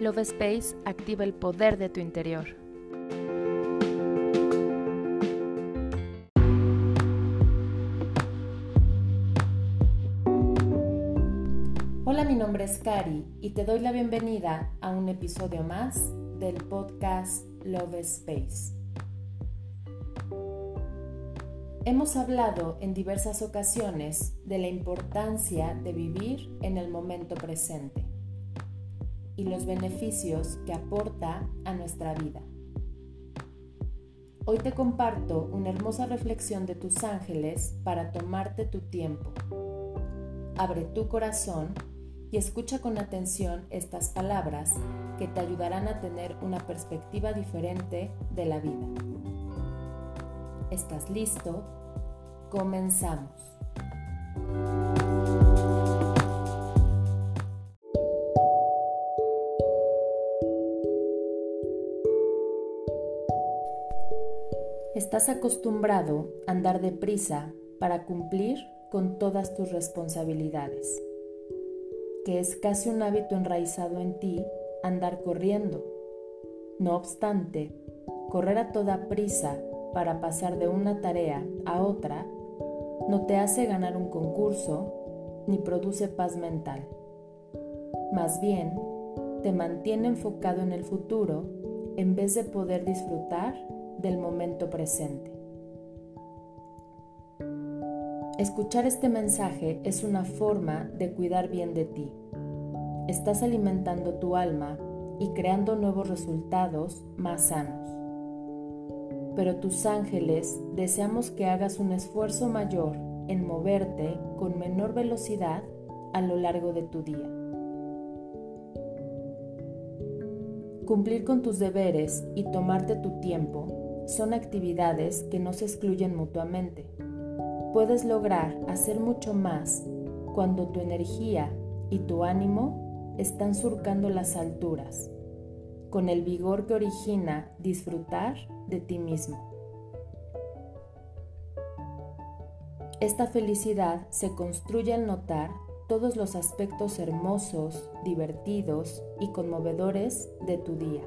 Love Space activa el poder de tu interior. Hola, mi nombre es Cari y te doy la bienvenida a un episodio más del podcast Love Space. Hemos hablado en diversas ocasiones de la importancia de vivir en el momento presente y los beneficios que aporta a nuestra vida. Hoy te comparto una hermosa reflexión de tus ángeles para tomarte tu tiempo. Abre tu corazón y escucha con atención estas palabras que te ayudarán a tener una perspectiva diferente de la vida. ¿Estás listo? Comenzamos. Estás acostumbrado a andar deprisa para cumplir con todas tus responsabilidades, que es casi un hábito enraizado en ti andar corriendo. No obstante, correr a toda prisa para pasar de una tarea a otra no te hace ganar un concurso ni produce paz mental. Más bien, te mantiene enfocado en el futuro en vez de poder disfrutar del momento presente. Escuchar este mensaje es una forma de cuidar bien de ti. Estás alimentando tu alma y creando nuevos resultados más sanos. Pero tus ángeles deseamos que hagas un esfuerzo mayor en moverte con menor velocidad a lo largo de tu día. Cumplir con tus deberes y tomarte tu tiempo son actividades que no se excluyen mutuamente. Puedes lograr hacer mucho más cuando tu energía y tu ánimo están surcando las alturas, con el vigor que origina disfrutar de ti mismo. Esta felicidad se construye al notar todos los aspectos hermosos, divertidos y conmovedores de tu día.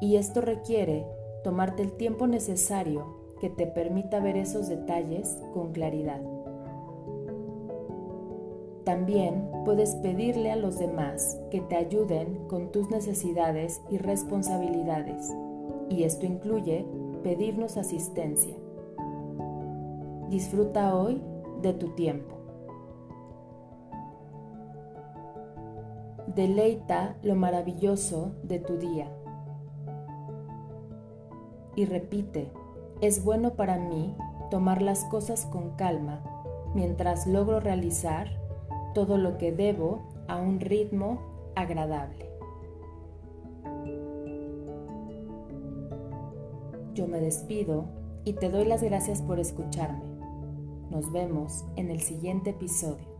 Y esto requiere tomarte el tiempo necesario que te permita ver esos detalles con claridad. También puedes pedirle a los demás que te ayuden con tus necesidades y responsabilidades, y esto incluye pedirnos asistencia. Disfruta hoy de tu tiempo. Deleita lo maravilloso de tu día y repite, es bueno para mí tomar las cosas con calma mientras logro realizar todo lo que debo a un ritmo agradable. Yo me despido y te doy las gracias por escucharme. Nos vemos en el siguiente episodio.